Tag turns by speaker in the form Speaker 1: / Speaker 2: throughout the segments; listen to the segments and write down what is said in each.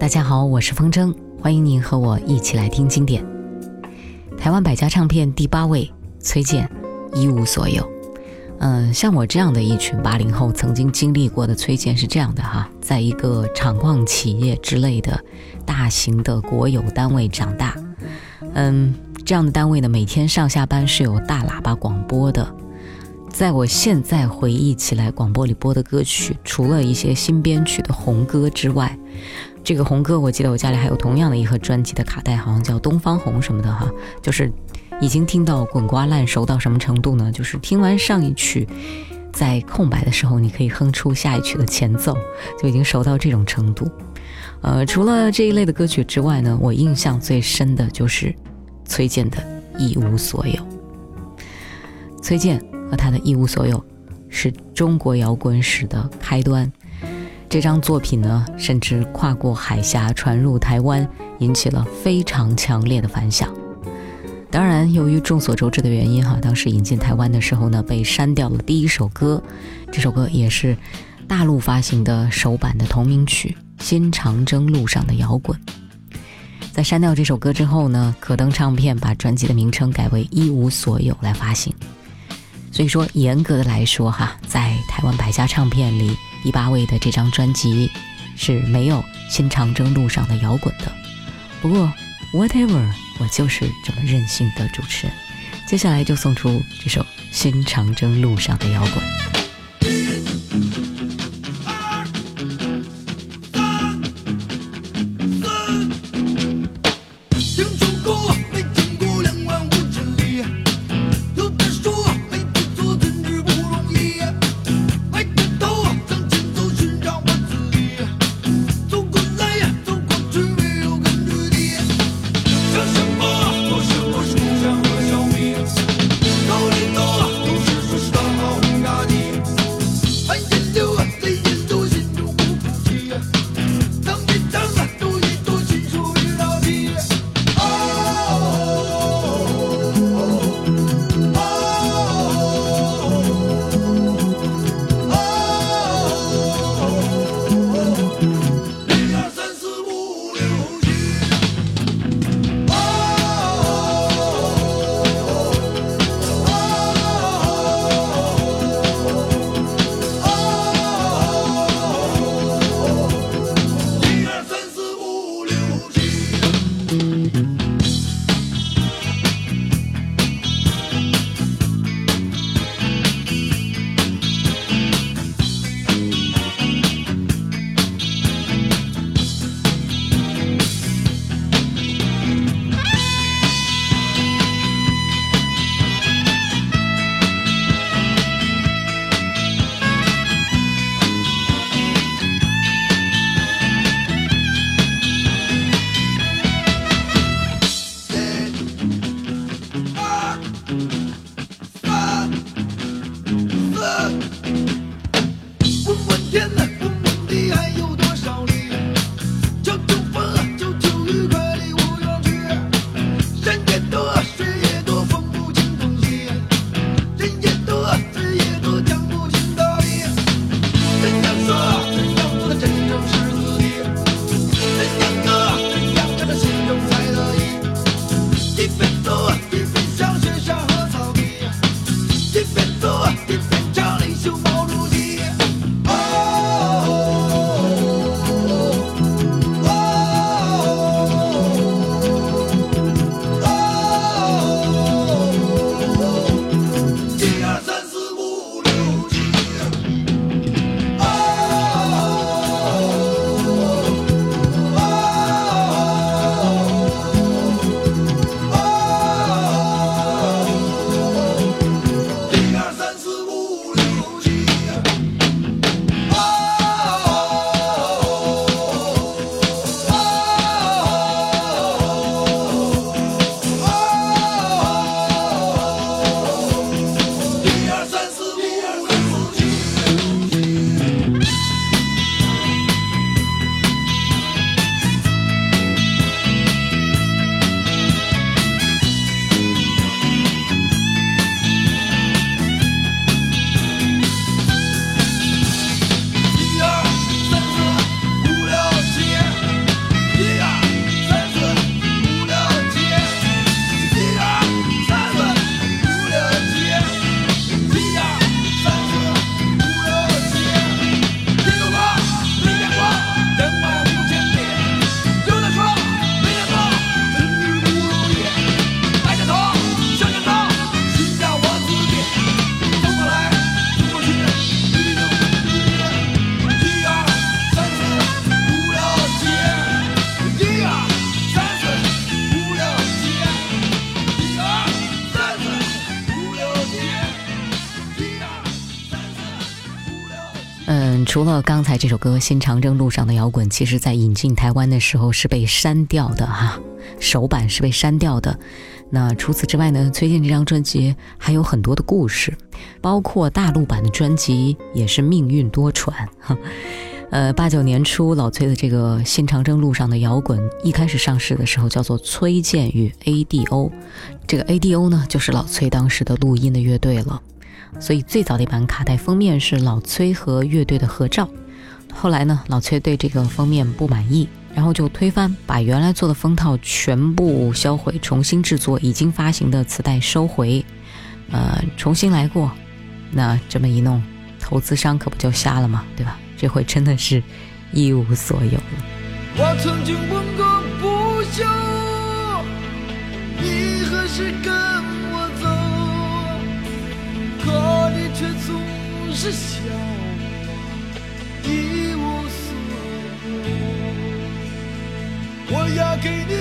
Speaker 1: 大家好，我是风筝，欢迎您和我一起来听经典。台湾百家唱片第八位，崔健，一无所有。嗯，像我这样的一群八零后，曾经经历过的崔健是这样的哈，在一个厂矿企业之类的大型的国有单位长大。嗯，这样的单位呢，每天上下班是有大喇叭广播的。在我现在回忆起来，广播里播的歌曲，除了一些新编曲的红歌之外，这个红歌，我记得我家里还有同样的一盒专辑的卡带，好像叫《东方红》什么的哈，就是已经听到滚瓜烂熟到什么程度呢？就是听完上一曲，在空白的时候，你可以哼出下一曲的前奏，就已经熟到这种程度。呃，除了这一类的歌曲之外呢，我印象最深的就是崔健的《一无所有》。崔健和他的一无所有，是中国摇滚史的开端。这张作品呢，甚至跨过海峡传入台湾，引起了非常强烈的反响。当然，由于众所周知的原因，哈，当时引进台湾的时候呢，被删掉了第一首歌。这首歌也是大陆发行的首版的同名曲《新长征路上的摇滚》。在删掉这首歌之后呢，可登唱片把专辑的名称改为《一无所有》来发行。所以说，严格的来说，哈，在台湾百家唱片里。第八位的这张专辑是没有《新长征路上的摇滚》的，不过 whatever，我就是这么任性的主持人。接下来就送出这首《新长征路上的摇滚》。
Speaker 2: 除了刚才这首歌《新长征路上的摇滚》，其实在引进台湾的时候是被删掉的哈，首版是被删掉的。那除此之外呢，崔健这张专辑还有很多的故事，包括大陆版的专辑也是命运多舛。呃，八九年初，老崔的这个《新长征路上的摇滚》一开始上市的时候叫做崔健与 ADO，这个 ADO 呢就是老崔当时的录音的乐队了。所以最早的一版卡带封面是老崔和乐队的合照，后来呢，老崔对这个封面不满意，然后就推翻，把原来做的封套全部销毁，重新制作已经发行的磁带收回，呃，重新来过。那这么一弄，投资商可不就瞎了吗？对吧？这回真的是一无所有了。我曾经问个不休，你何时跟？是笑我一无所有，我要给你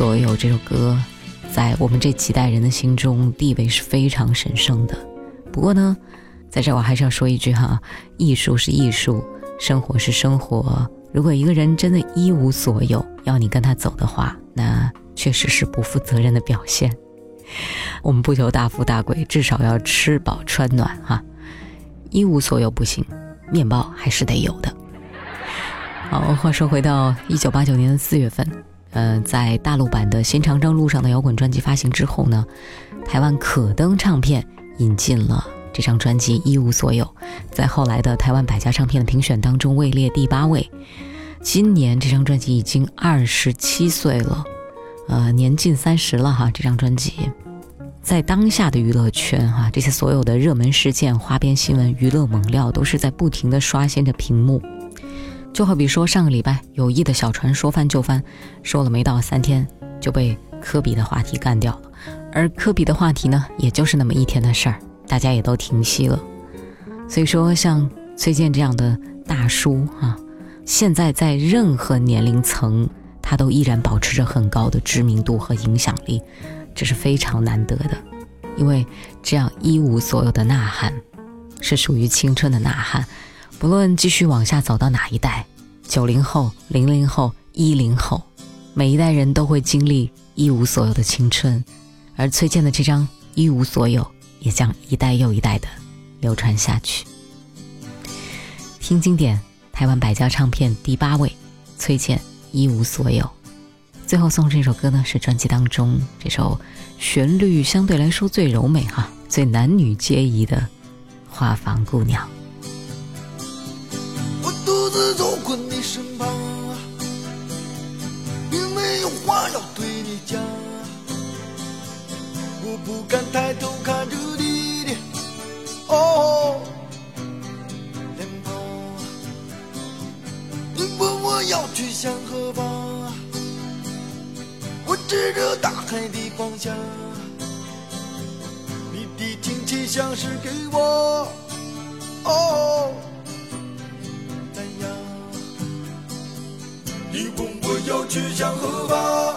Speaker 1: 所有》这首歌，在我们这几代人的心中地位是非常神圣的。不过呢，在这我还是要说一句哈，艺术是艺术，生活是生活。如果一个人真的一无所有，要你跟他走的话，那确实是不负责任的表现。我们不求大富大贵，至少要吃饱穿暖哈。一无所有不行，面包还是得有的。好，话说回到一九八九年的四月份，呃，在大陆版的《新长征路上的摇滚》专辑发行之后呢，台湾可登唱片引进了这张专辑《一无所有》，在后来的台湾百家唱片的评选当中位列第八位。今年这张专辑已经二十七岁了，呃，年近三十了哈。这张专辑。在当下的娱乐圈，哈，这些所有的热门事件、花边新闻、娱乐猛料，都是在不停的刷新着屏幕。就好比说，上个礼拜有意的小船说翻就翻，说了没到三天就被科比的话题干掉了。而科比的话题呢，也就是那么一天的事儿，大家也都停息了。所以说，像崔健这样的大叔，啊，现在在任何年龄层，他都依然保持着很高的知名度和影响力。这是非常难得的，因为这样一无所有的呐喊，是属于青春的呐喊。不论继续往下走到哪一代，九零后、零零后、一零后，每一代人都会经历一无所有的青春，而崔健的这张一无所有，也将一代又一代的流传下去。听经典，台湾百家唱片第八位，崔健一无所有。最后送这首歌呢，是专辑当中这首旋律相对来说最柔美哈、最男女皆宜的《花房姑娘》。
Speaker 2: 不敢抬头看着你的哦脸庞，你问我要去向何方？我指着大海的方向，你的亲切像是给我哦赞扬。你问我要去向何方，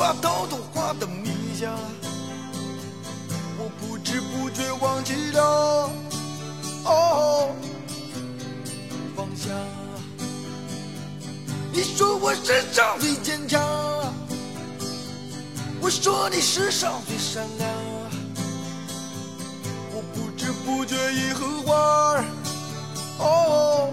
Speaker 2: 我无法逃脱花的迷香，我不知不觉忘记了哦放下。你说我世上最坚强，我说你世上最善良，我不知不觉已和花哦。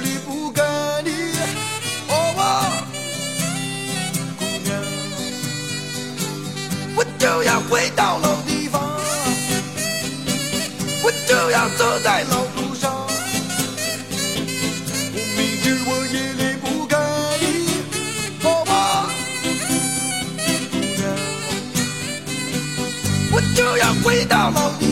Speaker 2: 回到老地方，我就要走在老路上。我明知我也离不开你，妈妈，我就要回到老地。